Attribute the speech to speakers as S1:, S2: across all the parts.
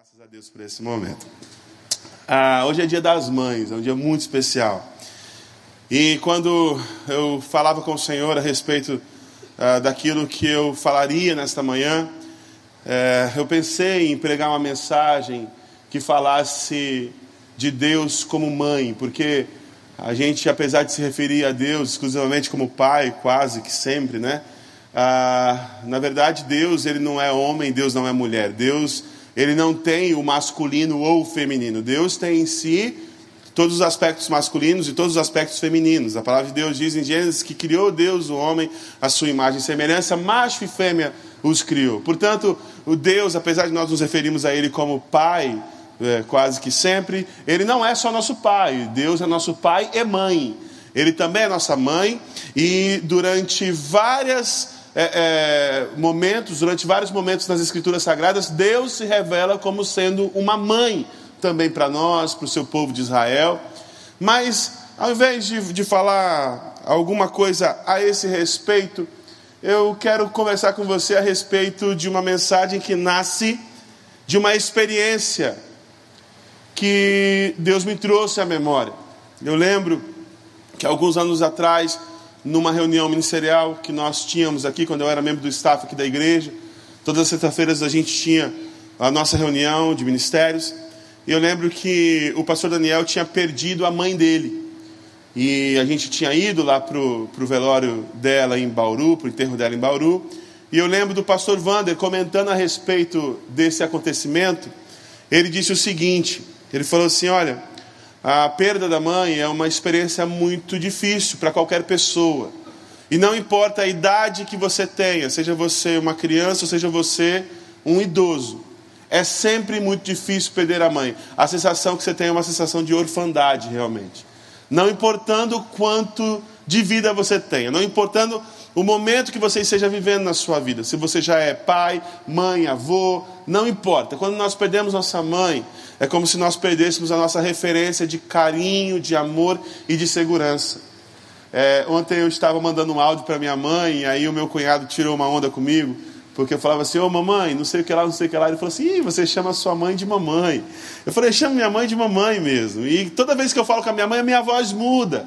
S1: Graças a Deus por esse momento. Ah, hoje é dia das mães, é um dia muito especial. E quando eu falava com o Senhor a respeito ah, daquilo que eu falaria nesta manhã, eh, eu pensei em pregar uma mensagem que falasse de Deus como mãe, porque a gente, apesar de se referir a Deus exclusivamente como pai, quase que sempre, né? Ah, na verdade, Deus ele não é homem, Deus não é mulher. Deus ele não tem o masculino ou o feminino. Deus tem em si todos os aspectos masculinos e todos os aspectos femininos. A palavra de Deus diz em Gênesis que criou Deus o homem à sua imagem e semelhança, macho e fêmea os criou. Portanto, o Deus, apesar de nós nos referirmos a ele como pai, é, quase que sempre, ele não é só nosso pai. Deus é nosso pai e mãe. Ele também é nossa mãe e durante várias é, é, momentos, durante vários momentos nas Escrituras Sagradas, Deus se revela como sendo uma mãe também para nós, para o seu povo de Israel. Mas, ao invés de, de falar alguma coisa a esse respeito, eu quero conversar com você a respeito de uma mensagem que nasce de uma experiência que Deus me trouxe à memória. Eu lembro que alguns anos atrás numa reunião ministerial que nós tínhamos aqui, quando eu era membro do staff aqui da igreja. Todas as sextas-feiras a gente tinha a nossa reunião de ministérios. E eu lembro que o pastor Daniel tinha perdido a mãe dele. E a gente tinha ido lá para o velório dela em Bauru, para o enterro dela em Bauru. E eu lembro do pastor Vander comentando a respeito desse acontecimento. Ele disse o seguinte: ele falou assim, olha, a perda da mãe é uma experiência muito difícil para qualquer pessoa. E não importa a idade que você tenha, seja você uma criança ou seja você um idoso. É sempre muito difícil perder a mãe. A sensação que você tem é uma sensação de orfandade, realmente. Não importando quanto de vida você tenha, não importando o momento que você esteja vivendo na sua vida, se você já é pai, mãe, avô, não importa. Quando nós perdemos nossa mãe, é como se nós perdêssemos a nossa referência de carinho, de amor e de segurança. É, ontem eu estava mandando um áudio para minha mãe, e aí o meu cunhado tirou uma onda comigo, porque eu falava assim: Ô oh, mamãe, não sei o que lá, não sei o que lá. Ele falou assim: você chama sua mãe de mamãe. Eu falei: chamo minha mãe de mamãe mesmo. E toda vez que eu falo com a minha mãe, a minha voz muda.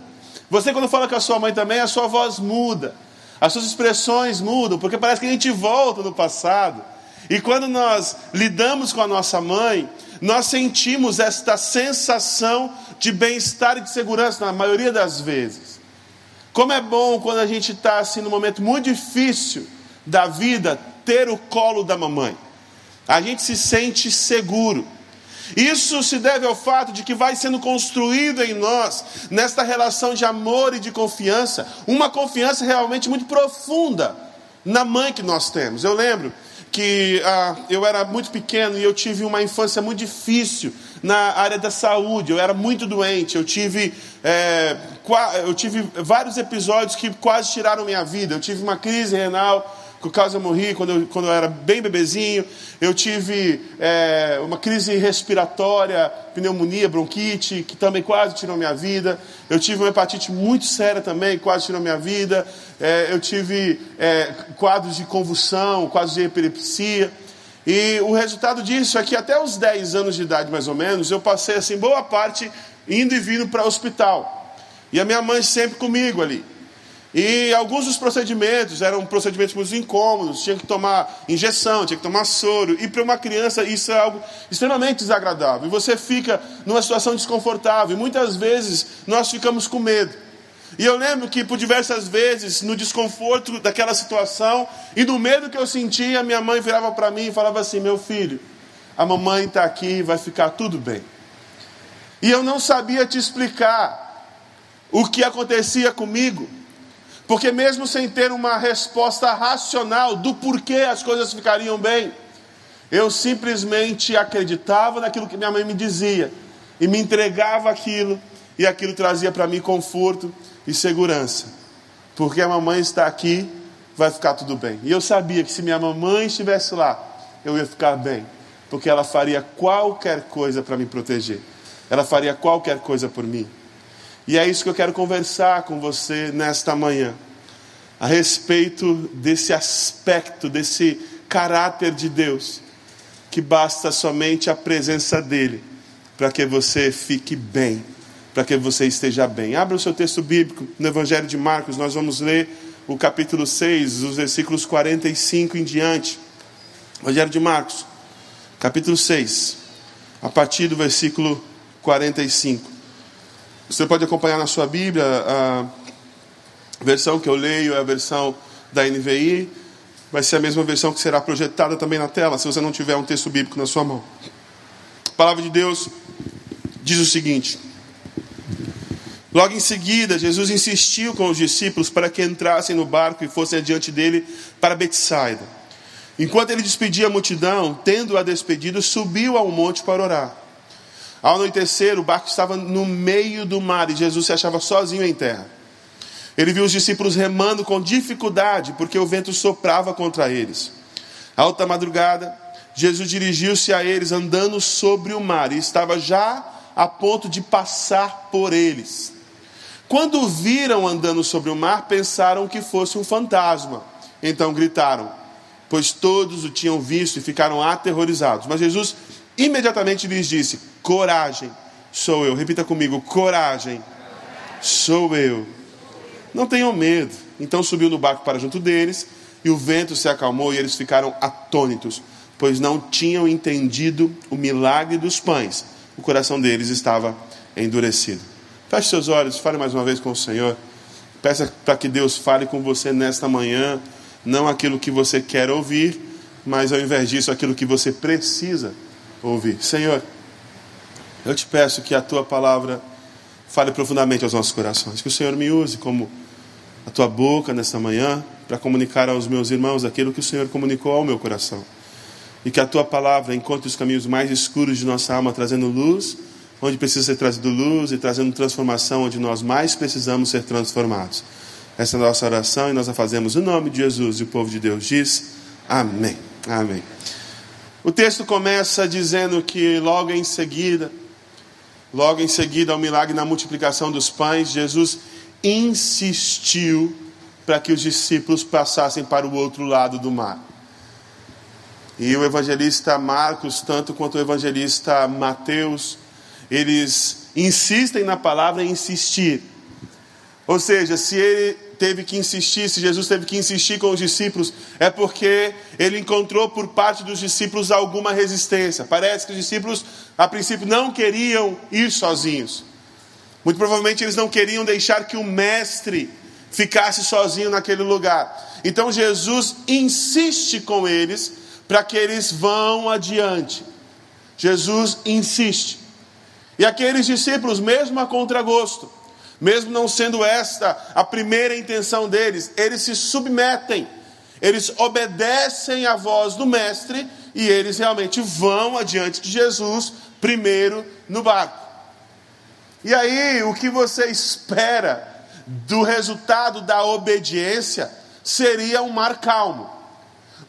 S1: Você, quando fala com a sua mãe também, a sua voz muda. As suas expressões mudam, porque parece que a gente volta no passado. E quando nós lidamos com a nossa mãe, nós sentimos esta sensação de bem-estar e de segurança na maioria das vezes. Como é bom quando a gente está assim num momento muito difícil da vida, ter o colo da mamãe. A gente se sente seguro. Isso se deve ao fato de que vai sendo construído em nós, nesta relação de amor e de confiança, uma confiança realmente muito profunda na mãe que nós temos. Eu lembro que ah, eu era muito pequeno e eu tive uma infância muito difícil na área da saúde. Eu era muito doente. Eu tive, é, eu tive vários episódios que quase tiraram minha vida. Eu tive uma crise renal causa eu morri quando eu, quando eu era bem bebezinho. Eu tive é, uma crise respiratória, pneumonia, bronquite, que também quase tirou minha vida. Eu tive uma hepatite muito séria também, quase tirou minha vida. É, eu tive é, quadros de convulsão, quadros de epilepsia. E o resultado disso é que até os 10 anos de idade, mais ou menos, eu passei assim boa parte indo e vindo para o hospital. E a minha mãe sempre comigo ali. E alguns dos procedimentos eram procedimentos muito incômodos, tinha que tomar injeção, tinha que tomar soro. E para uma criança isso é algo extremamente desagradável. E você fica numa situação desconfortável. E muitas vezes nós ficamos com medo. E eu lembro que por diversas vezes, no desconforto daquela situação e no medo que eu sentia, minha mãe virava para mim e falava assim: Meu filho, a mamãe está aqui, vai ficar tudo bem. E eu não sabia te explicar o que acontecia comigo. Porque, mesmo sem ter uma resposta racional do porquê as coisas ficariam bem, eu simplesmente acreditava naquilo que minha mãe me dizia e me entregava aquilo, e aquilo trazia para mim conforto e segurança. Porque a mamãe está aqui, vai ficar tudo bem. E eu sabia que se minha mamãe estivesse lá, eu ia ficar bem, porque ela faria qualquer coisa para me proteger, ela faria qualquer coisa por mim. E é isso que eu quero conversar com você nesta manhã, a respeito desse aspecto, desse caráter de Deus, que basta somente a presença dEle para que você fique bem, para que você esteja bem. Abra o seu texto bíblico no Evangelho de Marcos, nós vamos ler o capítulo 6, os versículos 45 em diante. Evangelho de Marcos, capítulo 6, a partir do versículo 45. Você pode acompanhar na sua Bíblia, a versão que eu leio é a versão da NVI, vai ser a mesma versão que será projetada também na tela, se você não tiver um texto bíblico na sua mão. A palavra de Deus diz o seguinte: Logo em seguida, Jesus insistiu com os discípulos para que entrassem no barco e fossem adiante dele para Betsaida. Enquanto ele despedia a multidão, tendo-a despedido, subiu ao monte para orar. Ao anoitecer, o barco estava no meio do mar e Jesus se achava sozinho em terra. Ele viu os discípulos remando com dificuldade, porque o vento soprava contra eles. Alta madrugada, Jesus dirigiu-se a eles andando sobre o mar e estava já a ponto de passar por eles. Quando o viram andando sobre o mar, pensaram que fosse um fantasma. Então gritaram, pois todos o tinham visto e ficaram aterrorizados. Mas Jesus imediatamente lhes disse: Coragem, sou eu. Repita comigo: Coragem, sou eu. Não tenham medo. Então subiu no barco para junto deles, e o vento se acalmou e eles ficaram atônitos, pois não tinham entendido o milagre dos pães. O coração deles estava endurecido. Feche seus olhos, fale mais uma vez com o Senhor. Peça para que Deus fale com você nesta manhã, não aquilo que você quer ouvir, mas ao invés disso, aquilo que você precisa ouvir. Senhor, eu te peço que a tua palavra fale profundamente aos nossos corações, que o Senhor me use como a tua boca nesta manhã para comunicar aos meus irmãos aquilo que o Senhor comunicou ao meu coração. E que a tua palavra encontre os caminhos mais escuros de nossa alma, trazendo luz onde precisa ser trazido luz e trazendo transformação onde nós mais precisamos ser transformados. Essa é a nossa oração e nós a fazemos em nome de Jesus e o povo de Deus diz amém. Amém. O texto começa dizendo que logo em seguida, logo em seguida ao milagre na multiplicação dos pães, Jesus insistiu para que os discípulos passassem para o outro lado do mar. E o evangelista Marcos, tanto quanto o evangelista Mateus, eles insistem na palavra insistir. Ou seja, se ele teve que insistir, se Jesus teve que insistir com os discípulos, é porque ele encontrou por parte dos discípulos alguma resistência. Parece que os discípulos, a princípio, não queriam ir sozinhos. Muito provavelmente eles não queriam deixar que o mestre ficasse sozinho naquele lugar. Então Jesus insiste com eles para que eles vão adiante. Jesus insiste. E aqueles discípulos, mesmo a contragosto, mesmo não sendo esta a primeira intenção deles, eles se submetem, eles obedecem à voz do Mestre e eles realmente vão adiante de Jesus, primeiro no barco. E aí, o que você espera do resultado da obediência seria um mar calmo,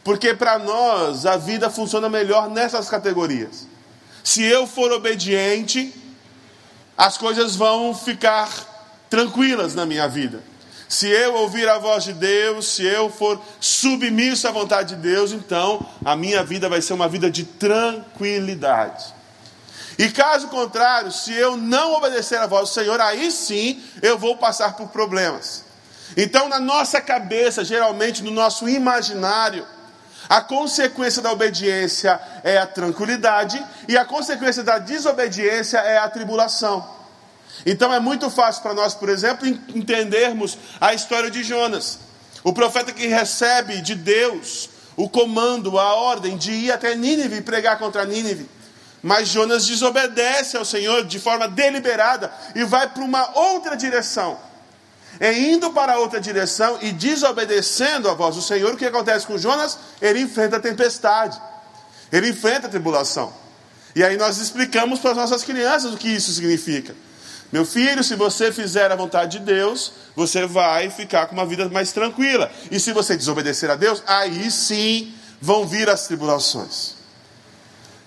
S1: porque para nós a vida funciona melhor nessas categorias. Se eu for obediente, as coisas vão ficar tranquilas na minha vida. Se eu ouvir a voz de Deus, se eu for submisso à vontade de Deus, então a minha vida vai ser uma vida de tranquilidade. E caso contrário, se eu não obedecer à voz do Senhor, aí sim eu vou passar por problemas. Então, na nossa cabeça, geralmente no nosso imaginário, a consequência da obediência é a tranquilidade e a consequência da desobediência é a tribulação. Então é muito fácil para nós, por exemplo, entendermos a história de Jonas. O profeta que recebe de Deus o comando, a ordem de ir até Nínive e pregar contra Nínive. Mas Jonas desobedece ao Senhor de forma deliberada e vai para uma outra direção. É indo para outra direção e desobedecendo a voz do Senhor, o que acontece com Jonas? Ele enfrenta a tempestade, ele enfrenta a tribulação. E aí nós explicamos para as nossas crianças o que isso significa. Meu filho, se você fizer a vontade de Deus, você vai ficar com uma vida mais tranquila. E se você desobedecer a Deus, aí sim vão vir as tribulações.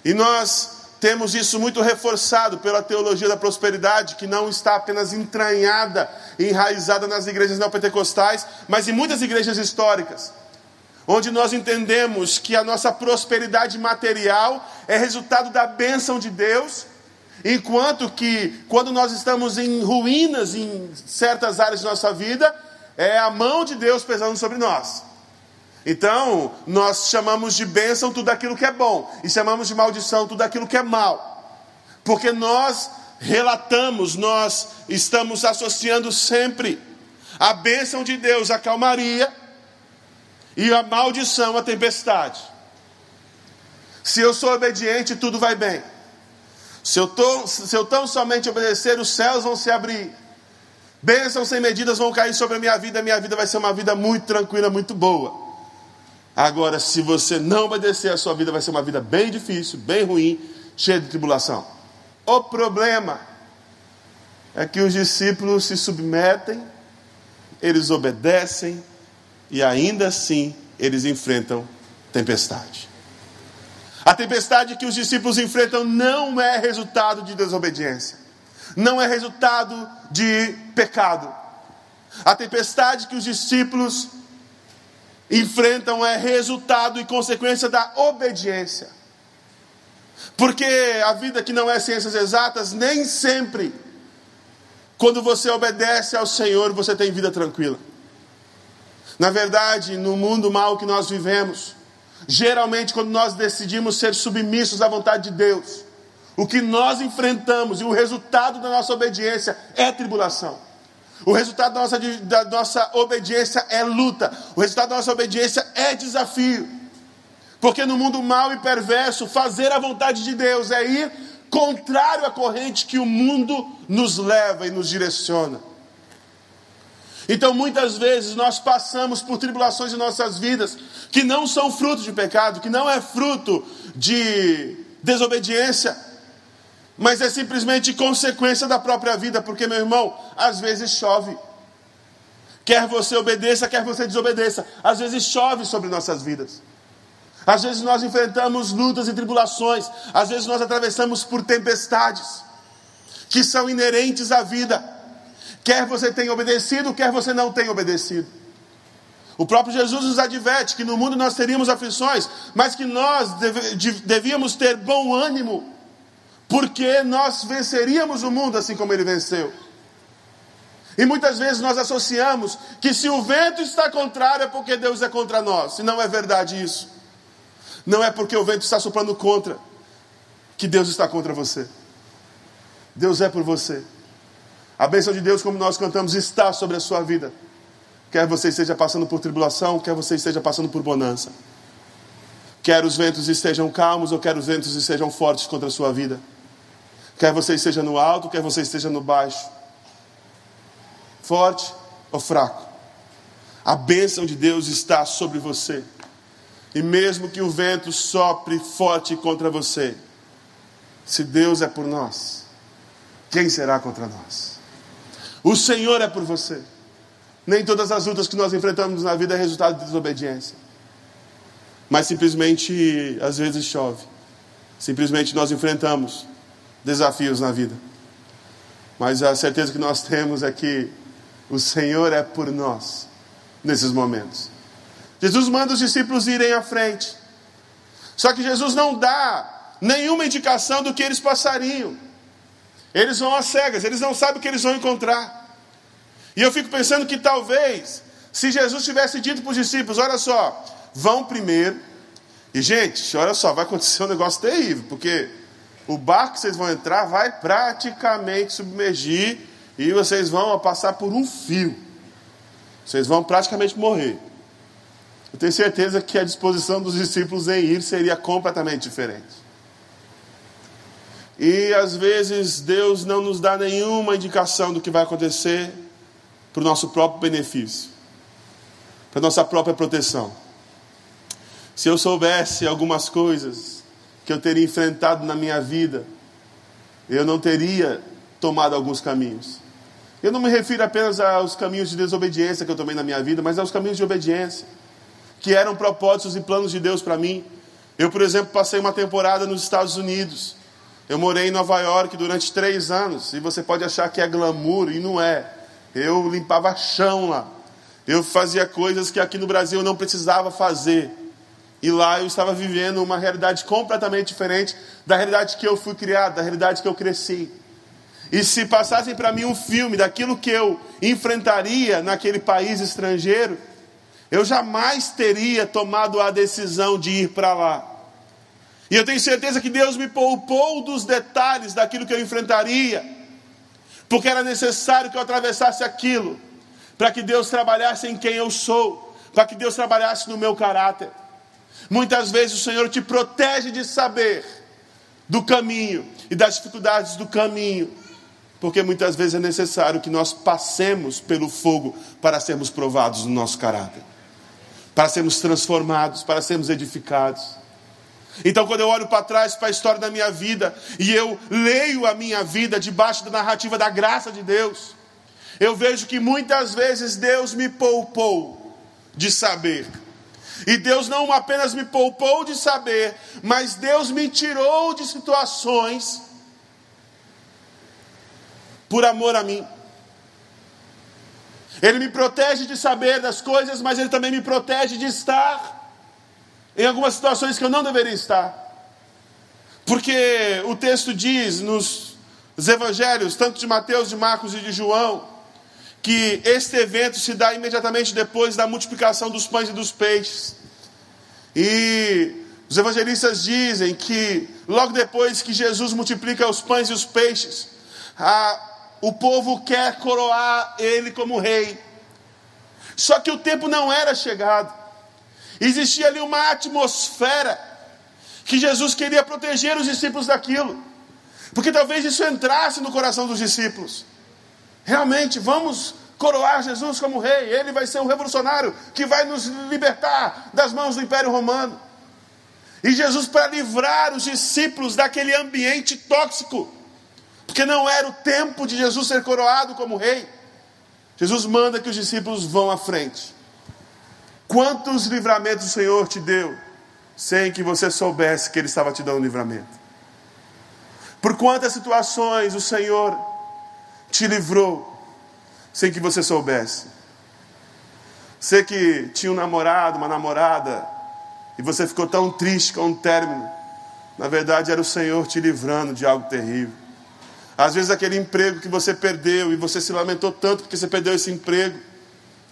S1: E nós temos isso muito reforçado pela teologia da prosperidade, que não está apenas entranhada, enraizada nas igrejas neopentecostais, mas em muitas igrejas históricas. onde nós entendemos que a nossa prosperidade material é resultado da bênção de Deus, enquanto que quando nós estamos em ruínas em certas áreas de nossa vida, é a mão de Deus pesando sobre nós. Então, nós chamamos de bênção tudo aquilo que é bom, e chamamos de maldição tudo aquilo que é mal, porque nós relatamos, nós estamos associando sempre a bênção de Deus à calmaria e a maldição à tempestade. Se eu sou obediente, tudo vai bem. Se eu, tô, se eu tão somente obedecer, os céus vão se abrir. Bênçãos sem medidas vão cair sobre a minha vida, a minha vida vai ser uma vida muito tranquila, muito boa. Agora, se você não obedecer, a sua vida vai ser uma vida bem difícil, bem ruim, cheia de tribulação. O problema é que os discípulos se submetem, eles obedecem e ainda assim eles enfrentam tempestade. A tempestade que os discípulos enfrentam não é resultado de desobediência, não é resultado de pecado. A tempestade que os discípulos enfrentam é resultado e consequência da obediência. Porque a vida que não é ciências exatas, nem sempre, quando você obedece ao Senhor, você tem vida tranquila. Na verdade, no mundo mal que nós vivemos, geralmente quando nós decidimos ser submissos à vontade de Deus, o que nós enfrentamos e o resultado da nossa obediência é tribulação. O resultado da nossa, da nossa obediência é luta. O resultado da nossa obediência é desafio. Porque no mundo mau e perverso, fazer a vontade de Deus é ir contrário à corrente que o mundo nos leva e nos direciona. Então, muitas vezes, nós passamos por tribulações em nossas vidas que não são fruto de pecado, que não é fruto de desobediência, mas é simplesmente consequência da própria vida, porque, meu irmão, às vezes chove. Quer você obedeça, quer você desobedeça, às vezes chove sobre nossas vidas. Às vezes nós enfrentamos lutas e tribulações, às vezes nós atravessamos por tempestades que são inerentes à vida. Quer você tenha obedecido, quer você não tenha obedecido. O próprio Jesus nos adverte que no mundo nós teríamos aflições, mas que nós devíamos ter bom ânimo porque nós venceríamos o mundo assim como ele venceu. E muitas vezes nós associamos que se o vento está contrário é porque Deus é contra nós. E não é verdade isso. Não é porque o vento está soprando contra que Deus está contra você. Deus é por você. A bênção de Deus, como nós cantamos, está sobre a sua vida. Quer você esteja passando por tribulação, quer você esteja passando por bonança. Quer os ventos estejam calmos ou quer os ventos estejam fortes contra a sua vida. Quer você esteja no alto, quer você esteja no baixo. Forte ou fraco. A bênção de Deus está sobre você. E mesmo que o vento sopre forte contra você, se Deus é por nós, quem será contra nós? O Senhor é por você. Nem todas as lutas que nós enfrentamos na vida é resultado de desobediência. Mas simplesmente, às vezes chove. Simplesmente nós enfrentamos desafios na vida. Mas a certeza que nós temos é que o Senhor é por nós nesses momentos. Jesus manda os discípulos irem à frente. Só que Jesus não dá nenhuma indicação do que eles passariam. Eles vão às cegas, eles não sabem o que eles vão encontrar. E eu fico pensando que talvez, se Jesus tivesse dito para os discípulos: olha só, vão primeiro. E gente, olha só, vai acontecer um negócio terrível, porque o barco que vocês vão entrar vai praticamente submergir e vocês vão passar por um fio. Vocês vão praticamente morrer. Eu tenho certeza que a disposição dos discípulos em ir seria completamente diferente. E às vezes Deus não nos dá nenhuma indicação do que vai acontecer para o nosso próprio benefício, para a nossa própria proteção. Se eu soubesse algumas coisas que eu teria enfrentado na minha vida, eu não teria tomado alguns caminhos. Eu não me refiro apenas aos caminhos de desobediência que eu tomei na minha vida, mas aos caminhos de obediência, que eram propósitos e planos de Deus para mim. Eu, por exemplo, passei uma temporada nos Estados Unidos. Eu morei em Nova York durante três anos, e você pode achar que é glamour, e não é. Eu limpava chão lá. Eu fazia coisas que aqui no Brasil eu não precisava fazer. E lá eu estava vivendo uma realidade completamente diferente da realidade que eu fui criado, da realidade que eu cresci. E se passassem para mim um filme daquilo que eu enfrentaria naquele país estrangeiro, eu jamais teria tomado a decisão de ir para lá. E eu tenho certeza que Deus me poupou dos detalhes daquilo que eu enfrentaria, porque era necessário que eu atravessasse aquilo, para que Deus trabalhasse em quem eu sou, para que Deus trabalhasse no meu caráter. Muitas vezes o Senhor te protege de saber do caminho e das dificuldades do caminho, porque muitas vezes é necessário que nós passemos pelo fogo para sermos provados no nosso caráter, para sermos transformados, para sermos edificados. Então, quando eu olho para trás para a história da minha vida e eu leio a minha vida debaixo da narrativa da graça de Deus, eu vejo que muitas vezes Deus me poupou de saber e Deus não apenas me poupou de saber, mas Deus me tirou de situações por amor a mim. Ele me protege de saber das coisas, mas Ele também me protege de estar em algumas situações que eu não deveria estar. Porque o texto diz nos evangelhos, tanto de Mateus, de Marcos e de João, que este evento se dá imediatamente depois da multiplicação dos pães e dos peixes. E os evangelistas dizem que logo depois que Jesus multiplica os pães e os peixes, a, o povo quer coroar ele como rei. Só que o tempo não era chegado. Existia ali uma atmosfera que Jesus queria proteger os discípulos daquilo. Porque talvez isso entrasse no coração dos discípulos. Realmente, vamos coroar Jesus como rei. Ele vai ser um revolucionário que vai nos libertar das mãos do Império Romano. E Jesus, para livrar os discípulos daquele ambiente tóxico, porque não era o tempo de Jesus ser coroado como rei, Jesus manda que os discípulos vão à frente. Quantos livramentos o Senhor te deu, sem que você soubesse que Ele estava te dando livramento? Por quantas situações o Senhor te livrou sem que você soubesse. Você que tinha um namorado, uma namorada, e você ficou tão triste com o um término. Na verdade, era o Senhor te livrando de algo terrível. Às vezes, aquele emprego que você perdeu e você se lamentou tanto porque você perdeu esse emprego,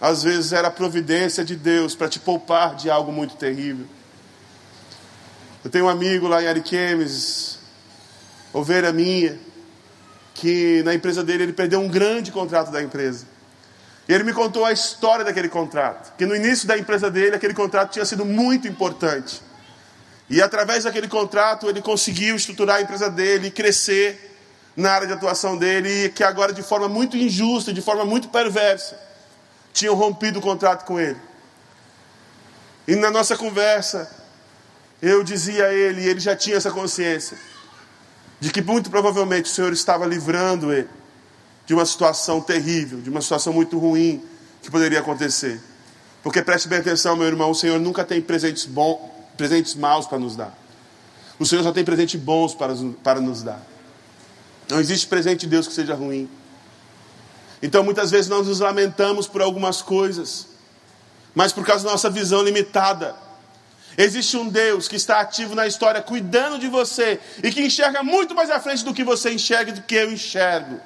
S1: às vezes era a providência de Deus para te poupar de algo muito terrível. Eu tenho um amigo lá em Ariquemes, ovelha minha, que na empresa dele ele perdeu um grande contrato da empresa. E ele me contou a história daquele contrato. Que no início da empresa dele, aquele contrato tinha sido muito importante. E através daquele contrato, ele conseguiu estruturar a empresa dele crescer na área de atuação dele. Que agora, de forma muito injusta, de forma muito perversa, tinham rompido o contrato com ele. E na nossa conversa, eu dizia a ele, e ele já tinha essa consciência de que muito provavelmente o Senhor estava livrando ele de uma situação terrível, de uma situação muito ruim que poderia acontecer. Porque preste bem atenção, meu irmão, o Senhor nunca tem presentes bons, presentes maus para nos dar. O Senhor só tem presentes bons para, para nos dar. Não existe presente de Deus que seja ruim. Então muitas vezes nós nos lamentamos por algumas coisas, mas por causa da nossa visão limitada, Existe um Deus que está ativo na história, cuidando de você e que enxerga muito mais à frente do que você enxerga do que eu enxergo.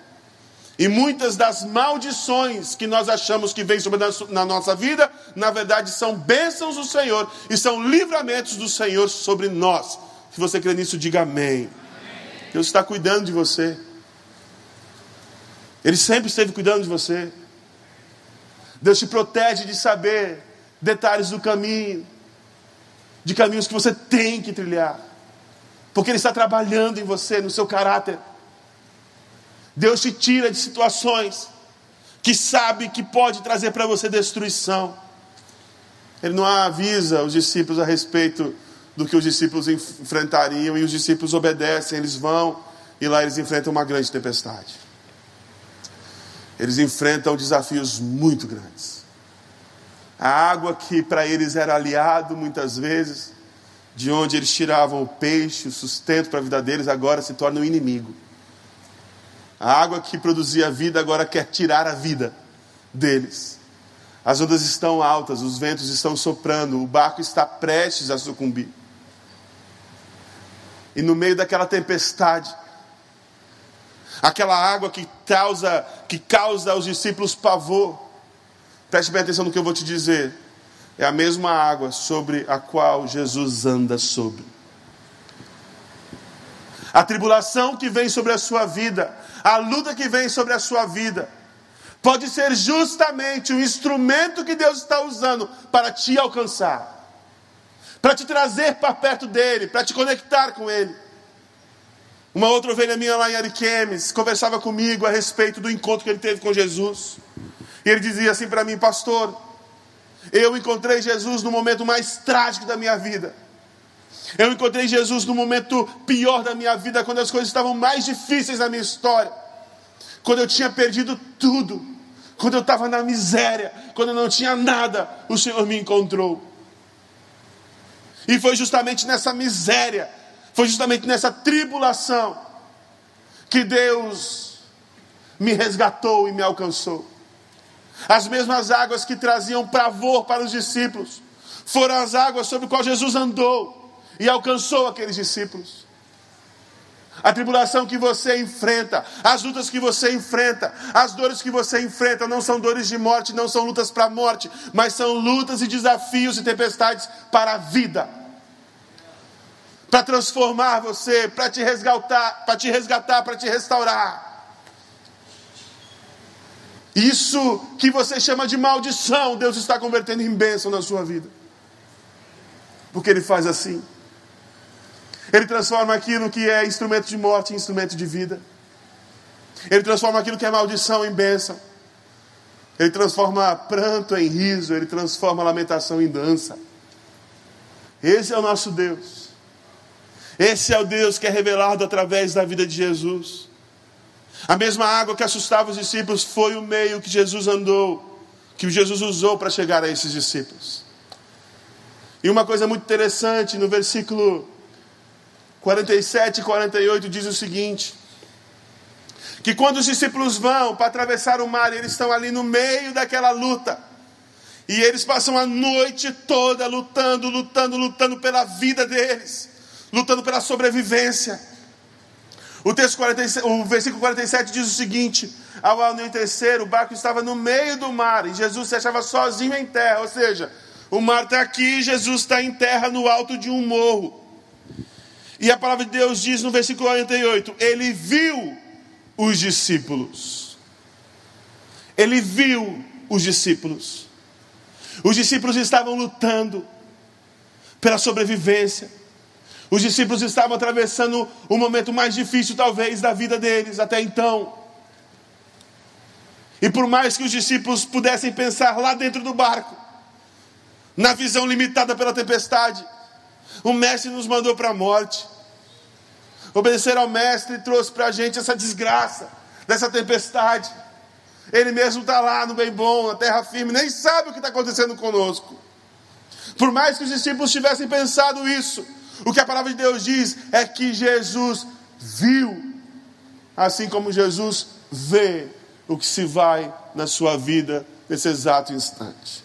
S1: E muitas das maldições que nós achamos que vêm sobre na nossa vida, na verdade são bênçãos do Senhor e são livramentos do Senhor sobre nós. Se você crê nisso, diga amém. Deus está cuidando de você. Ele sempre esteve cuidando de você. Deus te protege de saber detalhes do caminho de caminhos que você tem que trilhar, porque Ele está trabalhando em você, no seu caráter. Deus te tira de situações que sabe que pode trazer para você destruição. Ele não avisa os discípulos a respeito do que os discípulos enfrentariam e os discípulos obedecem, eles vão e lá eles enfrentam uma grande tempestade. Eles enfrentam desafios muito grandes. A água que para eles era aliado muitas vezes, de onde eles tiravam o peixe, o sustento para a vida deles, agora se torna um inimigo. A água que produzia vida agora quer tirar a vida deles. As ondas estão altas, os ventos estão soprando, o barco está prestes a sucumbir. E no meio daquela tempestade, aquela água que causa, que causa aos discípulos pavor, preste bem atenção no que eu vou te dizer, é a mesma água sobre a qual Jesus anda sobre. A tribulação que vem sobre a sua vida, a luta que vem sobre a sua vida, pode ser justamente o instrumento que Deus está usando para te alcançar, para te trazer para perto dele, para te conectar com ele. Uma outra ovelha minha lá em Ariquemes conversava comigo a respeito do encontro que ele teve com Jesus. E ele dizia assim para mim, pastor, eu encontrei Jesus no momento mais trágico da minha vida. Eu encontrei Jesus no momento pior da minha vida, quando as coisas estavam mais difíceis na minha história. Quando eu tinha perdido tudo. Quando eu estava na miséria. Quando eu não tinha nada, o Senhor me encontrou. E foi justamente nessa miséria foi justamente nessa tribulação que Deus me resgatou e me alcançou. As mesmas águas que traziam pavor para os discípulos foram as águas sobre as quais Jesus andou e alcançou aqueles discípulos. A tribulação que você enfrenta, as lutas que você enfrenta, as dores que você enfrenta não são dores de morte, não são lutas para a morte, mas são lutas e desafios e tempestades para a vida para transformar você, para te resgatar, para te resgatar, para te restaurar. Isso que você chama de maldição, Deus está convertendo em bênção na sua vida. Porque Ele faz assim. Ele transforma aquilo que é instrumento de morte em instrumento de vida. Ele transforma aquilo que é maldição em bênção. Ele transforma pranto em riso. Ele transforma lamentação em dança. Esse é o nosso Deus. Esse é o Deus que é revelado através da vida de Jesus. A mesma água que assustava os discípulos foi o meio que Jesus andou, que Jesus usou para chegar a esses discípulos. E uma coisa muito interessante, no versículo 47 e 48 diz o seguinte: que quando os discípulos vão para atravessar o mar, eles estão ali no meio daquela luta. E eles passam a noite toda lutando, lutando, lutando pela vida deles lutando pela sobrevivência. O, texto 47, o versículo 47 diz o seguinte: Ao anoitecer, o barco estava no meio do mar e Jesus se achava sozinho em terra. Ou seja, o mar está aqui e Jesus está em terra no alto de um morro. E a palavra de Deus diz no versículo 48: Ele viu os discípulos. Ele viu os discípulos. Os discípulos estavam lutando pela sobrevivência. Os discípulos estavam atravessando o momento mais difícil, talvez, da vida deles até então. E por mais que os discípulos pudessem pensar lá dentro do barco, na visão limitada pela tempestade, o Mestre nos mandou para a morte. Obedecer ao Mestre trouxe para a gente essa desgraça, dessa tempestade. Ele mesmo está lá no bem bom, na terra firme, nem sabe o que está acontecendo conosco. Por mais que os discípulos tivessem pensado isso, o que a palavra de Deus diz é que Jesus viu, assim como Jesus vê o que se vai na sua vida nesse exato instante.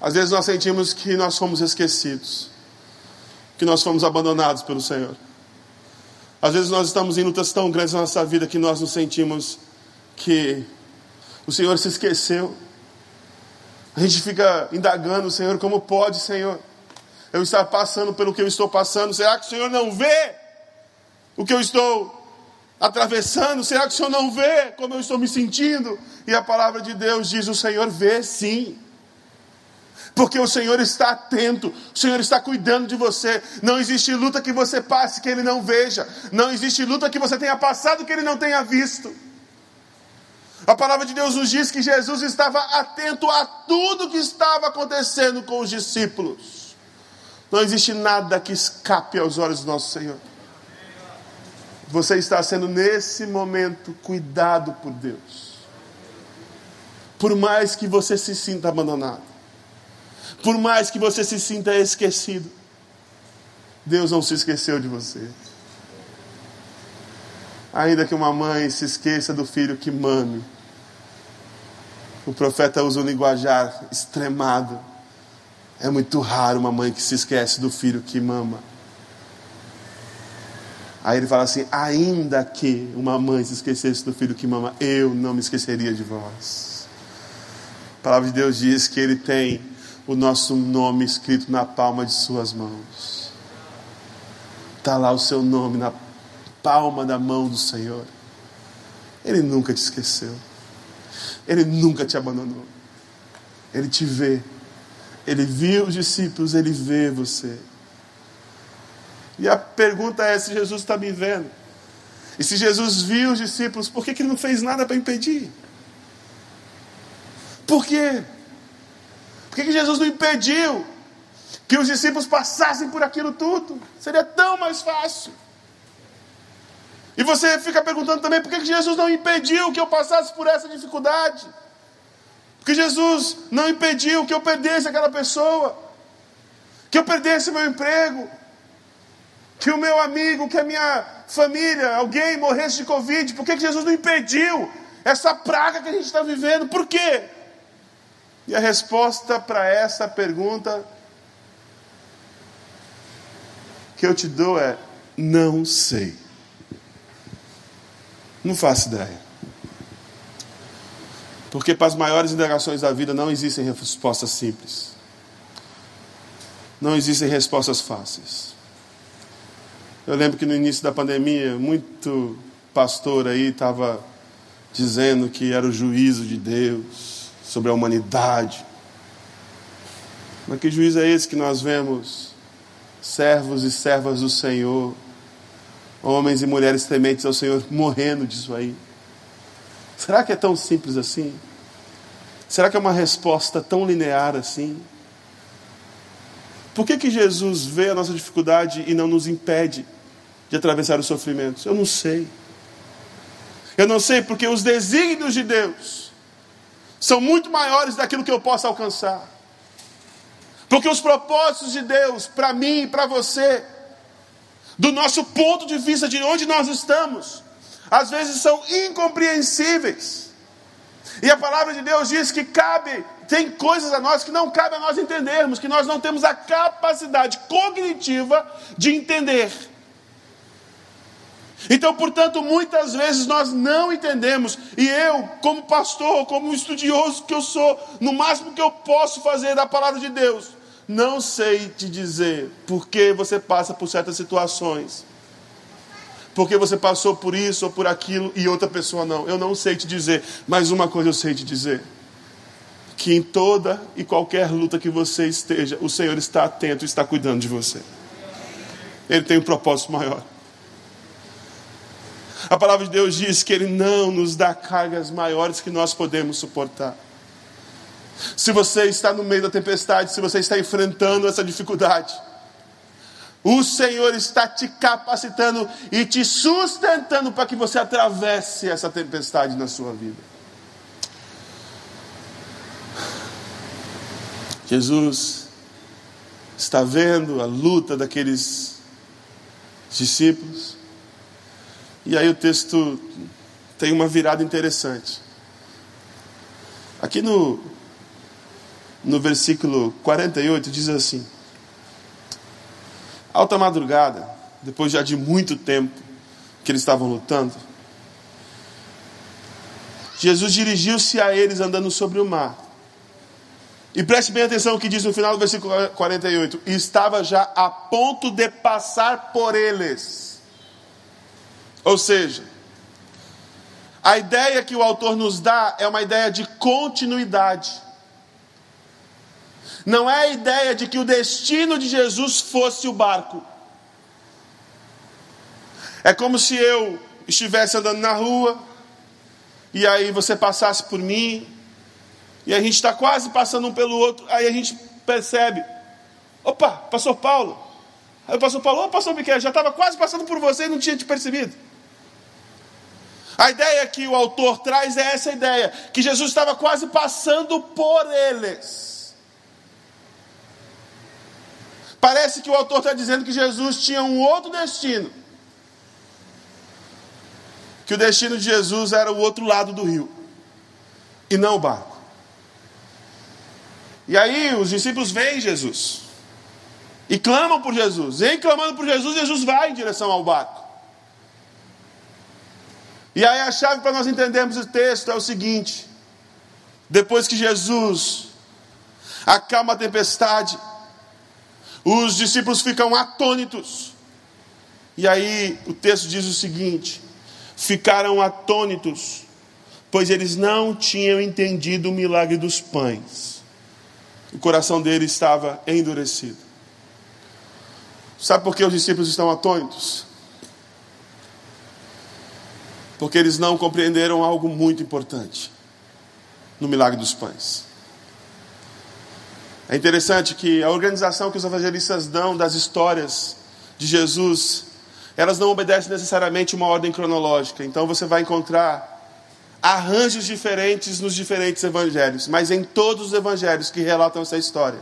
S1: Às vezes nós sentimos que nós fomos esquecidos, que nós fomos abandonados pelo Senhor. Às vezes nós estamos em lutas tão grandes na nossa vida que nós nos sentimos que o Senhor se esqueceu. A gente fica indagando, Senhor, como pode, Senhor? Eu estar passando pelo que eu estou passando? Será que o Senhor não vê o que eu estou atravessando? Será que o Senhor não vê como eu estou me sentindo? E a palavra de Deus diz: o Senhor vê sim. Porque o Senhor está atento, o Senhor está cuidando de você. Não existe luta que você passe que Ele não veja. Não existe luta que você tenha passado que Ele não tenha visto. A palavra de Deus nos diz que Jesus estava atento a tudo que estava acontecendo com os discípulos. Não existe nada que escape aos olhos do nosso Senhor. Você está sendo nesse momento cuidado por Deus. Por mais que você se sinta abandonado, por mais que você se sinta esquecido, Deus não se esqueceu de você. Ainda que uma mãe se esqueça do filho que mame, O profeta usa um linguajar extremado. É muito raro uma mãe que se esquece do filho que mama. Aí ele fala assim: ainda que uma mãe se esquecesse do filho que mama, eu não me esqueceria de vós. A palavra de Deus diz que ele tem o nosso nome escrito na palma de suas mãos. Está lá o seu nome na palma da mão do Senhor. Ele nunca te esqueceu. Ele nunca te abandonou. Ele te vê. Ele viu os discípulos, ele vê você. E a pergunta é: se Jesus está me vendo? E se Jesus viu os discípulos, por que, que ele não fez nada para impedir? Por quê? Por que, que Jesus não impediu que os discípulos passassem por aquilo tudo? Seria tão mais fácil. E você fica perguntando também por que, que Jesus não impediu que eu passasse por essa dificuldade? Porque Jesus não impediu que eu perdesse aquela pessoa, que eu perdesse meu emprego, que o meu amigo, que a minha família, alguém morresse de Covid. Por que, que Jesus não impediu essa praga que a gente está vivendo? Por quê? E a resposta para essa pergunta que eu te dou é: não sei. Não faço ideia. Porque para as maiores indagações da vida não existem respostas simples. Não existem respostas fáceis. Eu lembro que no início da pandemia, muito pastor aí estava dizendo que era o juízo de Deus sobre a humanidade. Mas que juízo é esse que nós vemos? Servos e servas do Senhor, homens e mulheres tementes ao Senhor morrendo disso aí. Será que é tão simples assim? Será que é uma resposta tão linear assim? Por que, que Jesus vê a nossa dificuldade e não nos impede de atravessar os sofrimentos? Eu não sei. Eu não sei porque os desígnios de Deus são muito maiores daquilo que eu posso alcançar. Porque os propósitos de Deus para mim e para você, do nosso ponto de vista de onde nós estamos, às vezes são incompreensíveis. E a palavra de Deus diz que cabe, tem coisas a nós que não cabe a nós entendermos, que nós não temos a capacidade cognitiva de entender. Então, portanto, muitas vezes nós não entendemos, e eu, como pastor, como estudioso que eu sou, no máximo que eu posso fazer da palavra de Deus, não sei te dizer por que você passa por certas situações porque você passou por isso ou por aquilo e outra pessoa não. Eu não sei te dizer, mas uma coisa eu sei te dizer: que em toda e qualquer luta que você esteja, o Senhor está atento e está cuidando de você. Ele tem um propósito maior. A palavra de Deus diz que Ele não nos dá cargas maiores que nós podemos suportar. Se você está no meio da tempestade, se você está enfrentando essa dificuldade, o Senhor está te capacitando e te sustentando para que você atravesse essa tempestade na sua vida. Jesus está vendo a luta daqueles discípulos. E aí o texto tem uma virada interessante. Aqui no, no versículo 48 diz assim: Alta madrugada, depois já de muito tempo que eles estavam lutando, Jesus dirigiu-se a eles andando sobre o mar. E preste bem atenção o que diz no final do versículo 48: e estava já a ponto de passar por eles. Ou seja, a ideia que o autor nos dá é uma ideia de continuidade. Não é a ideia de que o destino de Jesus fosse o barco. É como se eu estivesse andando na rua, e aí você passasse por mim, e a gente está quase passando um pelo outro, aí a gente percebe: opa, pastor Paulo. Aí o pastor Paulo, ô pastor Miquel, já estava quase passando por você e não tinha te percebido. A ideia que o autor traz é essa ideia: que Jesus estava quase passando por eles. Parece que o autor está dizendo que Jesus tinha um outro destino. Que o destino de Jesus era o outro lado do rio. E não o barco. E aí os discípulos veem Jesus e clamam por Jesus. E clamando por Jesus, Jesus vai em direção ao barco. E aí a chave para nós entendermos o texto é o seguinte: depois que Jesus acalma a tempestade, os discípulos ficam atônitos. E aí o texto diz o seguinte: ficaram atônitos, pois eles não tinham entendido o milagre dos pães. O coração deles estava endurecido. Sabe por que os discípulos estão atônitos? Porque eles não compreenderam algo muito importante no milagre dos pães. É interessante que a organização que os evangelistas dão das histórias de Jesus, elas não obedecem necessariamente uma ordem cronológica. Então você vai encontrar arranjos diferentes nos diferentes evangelhos, mas em todos os evangelhos que relatam essa história,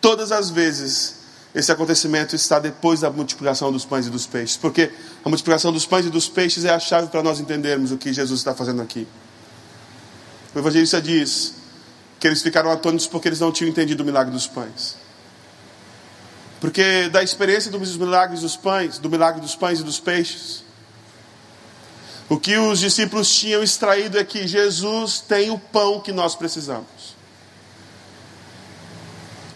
S1: todas as vezes esse acontecimento está depois da multiplicação dos pães e dos peixes, porque a multiplicação dos pães e dos peixes é a chave para nós entendermos o que Jesus está fazendo aqui. O evangelista diz que eles ficaram atônitos porque eles não tinham entendido o milagre dos pães. Porque da experiência dos milagres dos pães, do milagre dos pães e dos peixes, o que os discípulos tinham extraído é que Jesus tem o pão que nós precisamos.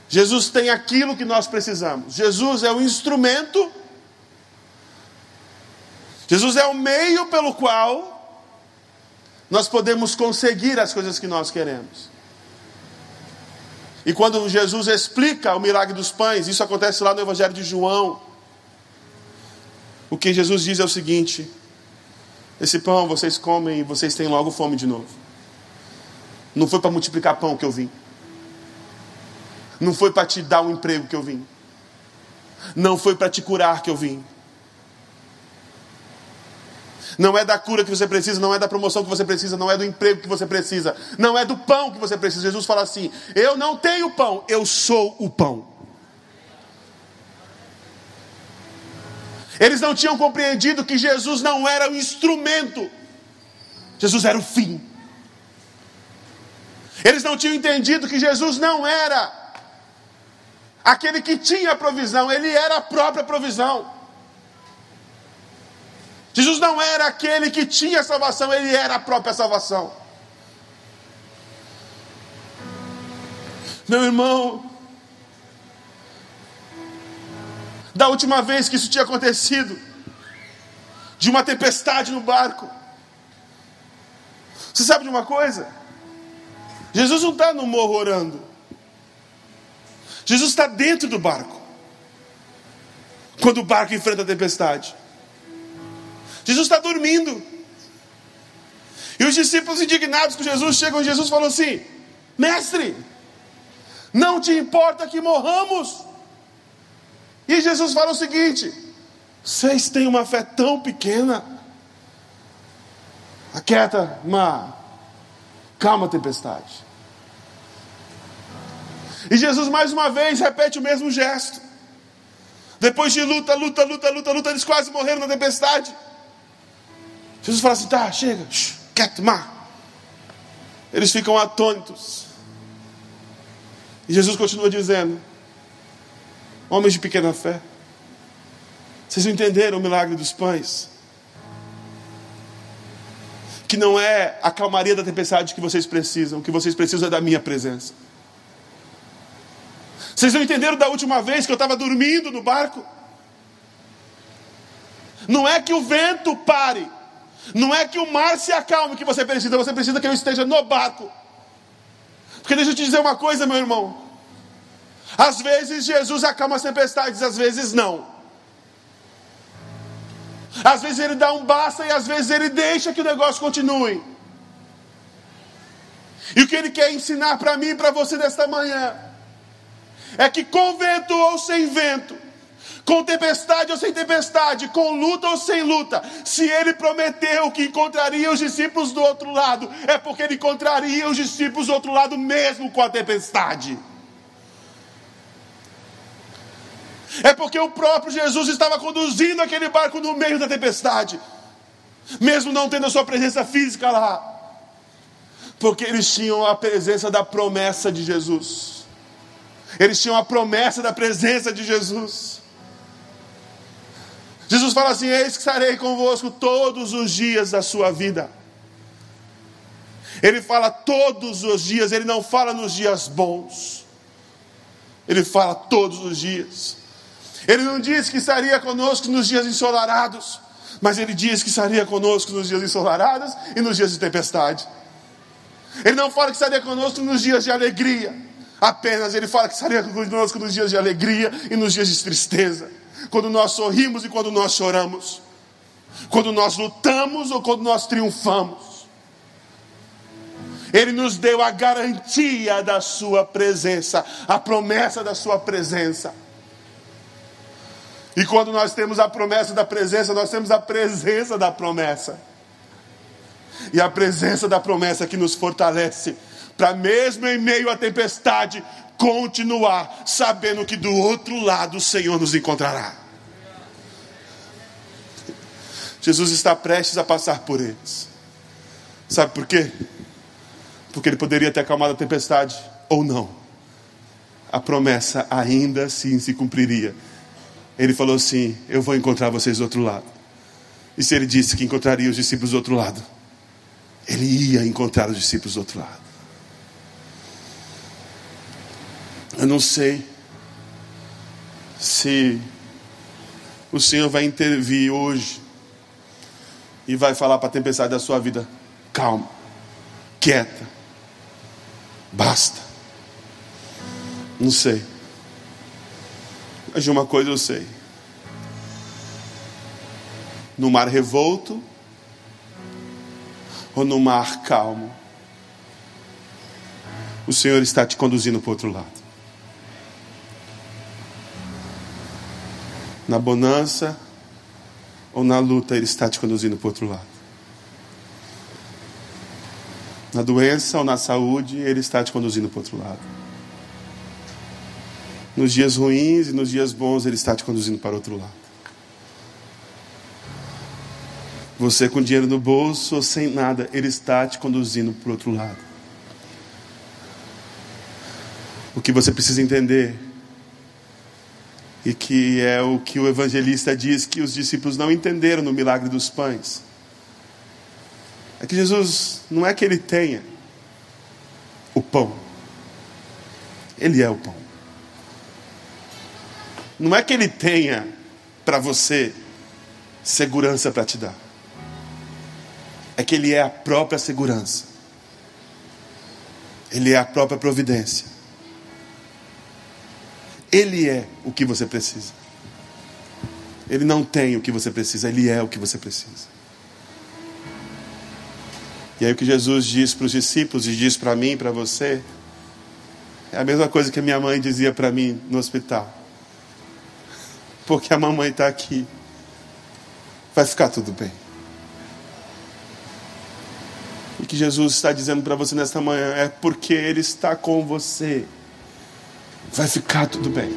S1: Jesus tem aquilo que nós precisamos. Jesus é o instrumento, Jesus é o meio pelo qual nós podemos conseguir as coisas que nós queremos. E quando Jesus explica o milagre dos pães, isso acontece lá no Evangelho de João. O que Jesus diz é o seguinte: esse pão vocês comem e vocês têm logo fome de novo. Não foi para multiplicar pão que eu vim. Não foi para te dar um emprego que eu vim. Não foi para te curar que eu vim. Não é da cura que você precisa, não é da promoção que você precisa, não é do emprego que você precisa, não é do pão que você precisa. Jesus fala assim: Eu não tenho pão, eu sou o pão. Eles não tinham compreendido que Jesus não era o instrumento, Jesus era o fim. Eles não tinham entendido que Jesus não era aquele que tinha provisão, ele era a própria provisão. Jesus não era aquele que tinha salvação, ele era a própria salvação. Meu irmão, da última vez que isso tinha acontecido, de uma tempestade no barco, você sabe de uma coisa? Jesus não está no morro orando. Jesus está dentro do barco. Quando o barco enfrenta a tempestade. Jesus está dormindo. E os discípulos indignados com Jesus chegam e Jesus falou assim: Mestre, não te importa que morramos? E Jesus fala o seguinte: Vocês têm uma fé tão pequena. Aquieta, uma calma tempestade. E Jesus mais uma vez repete o mesmo gesto. Depois de luta, luta, luta, luta, luta, eles quase morreram na tempestade. Jesus fala assim: tá, chega, quieto, mar. Eles ficam atônitos. E Jesus continua dizendo: Homens de pequena fé, vocês não entenderam o milagre dos pães? Que não é a calmaria da tempestade que vocês precisam, o que vocês precisam é da minha presença. Vocês não entenderam da última vez que eu estava dormindo no barco? Não é que o vento pare, não é que o mar se acalme que você precisa, você precisa que eu esteja no barco. Porque deixa eu te dizer uma coisa, meu irmão. Às vezes Jesus acalma as tempestades, às vezes não. Às vezes ele dá um basta e às vezes ele deixa que o negócio continue. E o que ele quer ensinar para mim e para você nesta manhã é que com vento ou sem vento, com tempestade ou sem tempestade, com luta ou sem luta, se ele prometeu que encontraria os discípulos do outro lado, é porque ele encontraria os discípulos do outro lado mesmo com a tempestade. É porque o próprio Jesus estava conduzindo aquele barco no meio da tempestade, mesmo não tendo a sua presença física lá. Porque eles tinham a presença da promessa de Jesus. Eles tinham a promessa da presença de Jesus. Jesus fala assim: Eis que estarei convosco todos os dias da sua vida. Ele fala todos os dias, ele não fala nos dias bons. Ele fala todos os dias. Ele não diz que estaria conosco nos dias ensolarados, mas ele diz que estaria conosco nos dias ensolarados e nos dias de tempestade. Ele não fala que estaria conosco nos dias de alegria, apenas ele fala que estaria conosco nos dias de alegria e nos dias de tristeza quando nós sorrimos e quando nós choramos, quando nós lutamos ou quando nós triunfamos. Ele nos deu a garantia da Sua presença, a promessa da Sua presença. E quando nós temos a promessa da presença, nós temos a presença da promessa. E a presença da promessa que nos fortalece, para mesmo em meio à tempestade, continuar sabendo que do outro lado o Senhor nos encontrará. Jesus está prestes a passar por eles. Sabe por quê? Porque ele poderia ter acalmado a tempestade ou não. A promessa ainda assim se cumpriria. Ele falou assim: Eu vou encontrar vocês do outro lado. E se ele disse que encontraria os discípulos do outro lado, ele ia encontrar os discípulos do outro lado. Eu não sei se o Senhor vai intervir hoje e vai falar para a tempestade da sua vida: calma, quieta, basta. Não sei. Mas de uma coisa eu sei: no mar revolto ou no mar calmo, o Senhor está te conduzindo para o outro lado. Na bonança ou na luta, Ele está te conduzindo para o outro lado. Na doença ou na saúde, Ele está te conduzindo para o outro lado. Nos dias ruins e nos dias bons, Ele está te conduzindo para o outro lado. Você com dinheiro no bolso ou sem nada, Ele está te conduzindo para o outro lado. O que você precisa entender e que é o que o evangelista diz que os discípulos não entenderam no milagre dos pães. É que Jesus não é que ele tenha o pão, ele é o pão. Não é que ele tenha para você segurança para te dar, é que ele é a própria segurança, ele é a própria providência. Ele é o que você precisa. Ele não tem o que você precisa, ele é o que você precisa. E aí o que Jesus diz para os discípulos e diz para mim para você é a mesma coisa que minha mãe dizia para mim no hospital. Porque a mamãe está aqui. Vai ficar tudo bem. E que Jesus está dizendo para você nesta manhã é porque Ele está com você. Vai ficar tudo bem.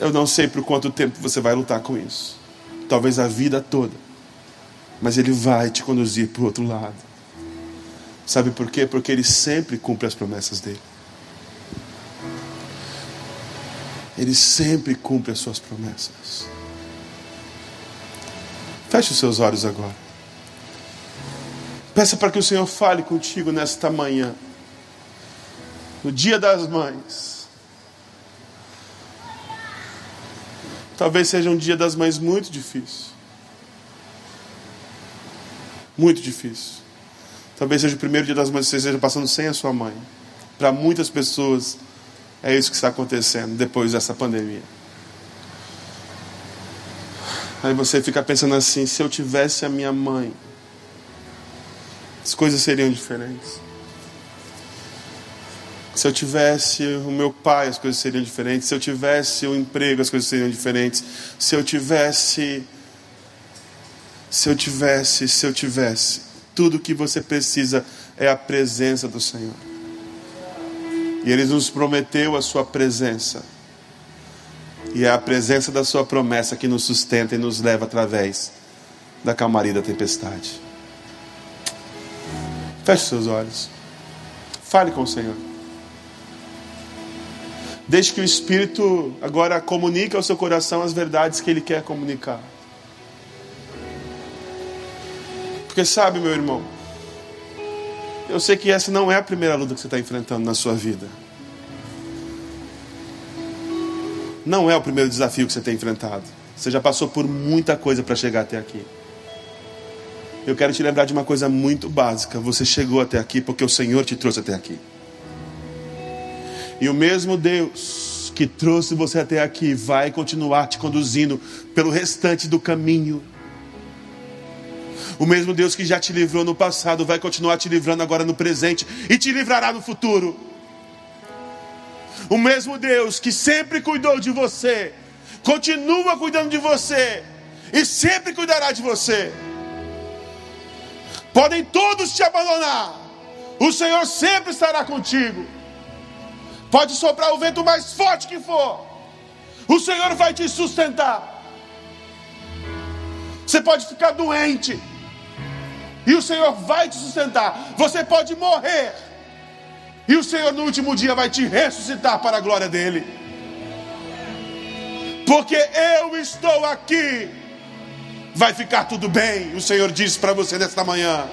S1: Eu não sei por quanto tempo você vai lutar com isso. Talvez a vida toda. Mas Ele vai te conduzir para o outro lado. Sabe por quê? Porque Ele sempre cumpre as promessas dele. Ele sempre cumpre as suas promessas. Feche os seus olhos agora. Peça para que o Senhor fale contigo nesta manhã no dia das mães. Talvez seja um dia das mães muito difícil. Muito difícil. Talvez seja o primeiro dia das mães que você esteja passando sem a sua mãe. Para muitas pessoas, é isso que está acontecendo depois dessa pandemia. Aí você fica pensando assim: se eu tivesse a minha mãe, as coisas seriam diferentes. Se eu tivesse o meu pai, as coisas seriam diferentes. Se eu tivesse o emprego, as coisas seriam diferentes. Se eu tivesse. Se eu tivesse, se eu tivesse. Tudo o que você precisa é a presença do Senhor. E Ele nos prometeu a Sua presença. E é a presença da Sua promessa que nos sustenta e nos leva através da calmaria da tempestade. Feche seus olhos. Fale com o Senhor. Deixe que o Espírito agora comunique ao seu coração as verdades que Ele quer comunicar. Porque sabe, meu irmão, eu sei que essa não é a primeira luta que você está enfrentando na sua vida. Não é o primeiro desafio que você tem enfrentado. Você já passou por muita coisa para chegar até aqui. Eu quero te lembrar de uma coisa muito básica. Você chegou até aqui porque o Senhor te trouxe até aqui. E o mesmo Deus que trouxe você até aqui vai continuar te conduzindo pelo restante do caminho. O mesmo Deus que já te livrou no passado vai continuar te livrando agora no presente e te livrará no futuro. O mesmo Deus que sempre cuidou de você, continua cuidando de você e sempre cuidará de você. Podem todos te abandonar, o Senhor sempre estará contigo. Pode soprar o vento mais forte que for, o Senhor vai te sustentar. Você pode ficar doente, e o Senhor vai te sustentar. Você pode morrer, e o Senhor no último dia vai te ressuscitar para a glória dEle. Porque eu estou aqui, vai ficar tudo bem, o Senhor disse para você nesta manhã.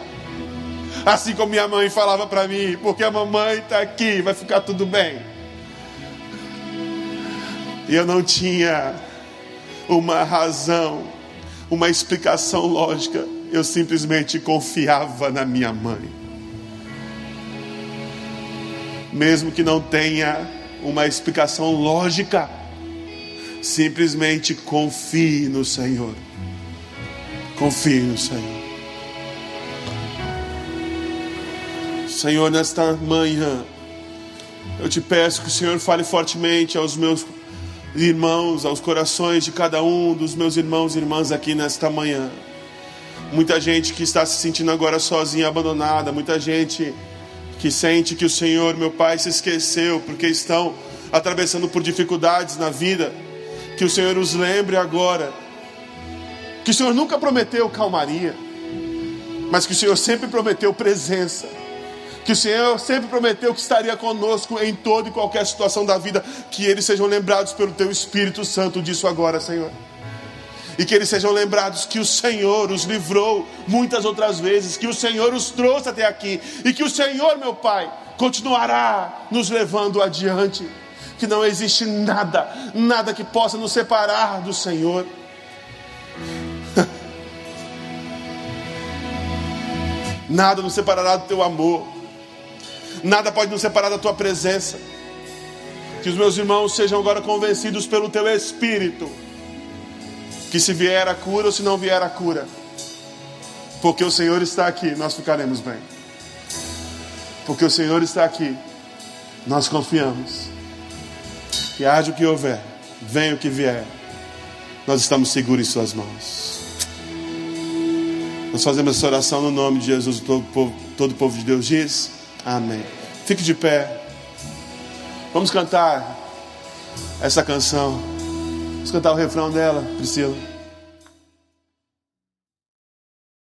S1: Assim como minha mãe falava para mim, porque a mamãe está aqui, vai ficar tudo bem. E eu não tinha uma razão, uma explicação lógica. Eu simplesmente confiava na minha mãe. Mesmo que não tenha uma explicação lógica, simplesmente confie no Senhor. Confie no Senhor. Senhor, nesta manhã, eu te peço que o Senhor fale fortemente aos meus irmãos, aos corações de cada um dos meus irmãos e irmãs aqui nesta manhã. Muita gente que está se sentindo agora sozinha, abandonada, muita gente que sente que o Senhor, meu Pai, se esqueceu porque estão atravessando por dificuldades na vida. Que o Senhor os lembre agora que o Senhor nunca prometeu calmaria, mas que o Senhor sempre prometeu presença que o Senhor sempre prometeu que estaria conosco em toda e qualquer situação da vida. Que eles sejam lembrados pelo Teu Espírito Santo disso agora, Senhor. E que eles sejam lembrados que o Senhor os livrou muitas outras vezes, que o Senhor os trouxe até aqui, e que o Senhor, meu Pai, continuará nos levando adiante. Que não existe nada, nada que possa nos separar do Senhor. Nada nos separará do teu amor. Nada pode nos separar da tua presença. Que os meus irmãos sejam agora convencidos pelo teu espírito. Que se vier a cura ou se não vier a cura, porque o Senhor está aqui, nós ficaremos bem. Porque o Senhor está aqui, nós confiamos. Que haja o que houver, venha o que vier, nós estamos seguros em Suas mãos. Nós fazemos essa oração no nome de Jesus, todo o povo, todo o povo de Deus diz. Amém. Fique de pé. Vamos cantar essa canção. Vamos cantar o refrão dela, Priscila.